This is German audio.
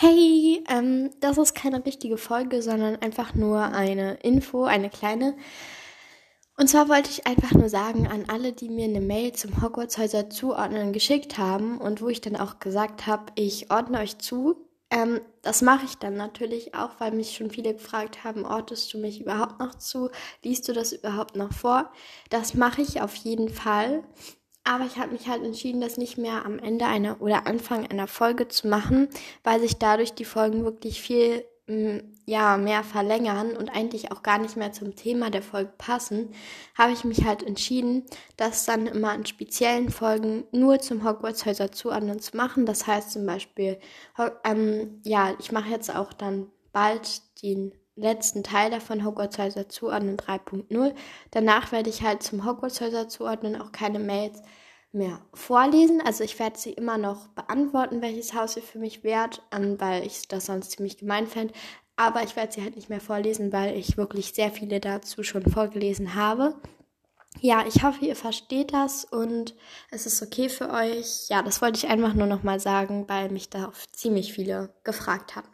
Hey, ähm, das ist keine richtige Folge, sondern einfach nur eine Info, eine kleine. Und zwar wollte ich einfach nur sagen an alle, die mir eine Mail zum Hogwartshäuser zuordnen geschickt haben und wo ich dann auch gesagt habe, ich ordne euch zu. Ähm, das mache ich dann natürlich auch, weil mich schon viele gefragt haben, ortest du mich überhaupt noch zu? Liest du das überhaupt noch vor? Das mache ich auf jeden Fall. Aber ich habe mich halt entschieden, das nicht mehr am Ende einer oder Anfang einer Folge zu machen, weil sich dadurch die Folgen wirklich viel mm, ja, mehr verlängern und eigentlich auch gar nicht mehr zum Thema der Folge passen, habe ich mich halt entschieden, das dann immer in speziellen Folgen nur zum Hogwarts-Häuser zuordnen zu machen. Das heißt zum Beispiel, ähm, ja, ich mache jetzt auch dann bald den letzten Teil davon Hogwarts-Häuser zuordnen 3.0. Danach werde ich halt zum Hogwarts-Häuser zuordnen auch keine Mails mehr vorlesen. Also ich werde sie immer noch beantworten, welches Haus sie für mich wert, weil ich das sonst ziemlich gemein fände. Aber ich werde sie halt nicht mehr vorlesen, weil ich wirklich sehr viele dazu schon vorgelesen habe. Ja, ich hoffe, ihr versteht das und es ist okay für euch. Ja, das wollte ich einfach nur noch mal sagen, weil mich da ziemlich viele gefragt haben.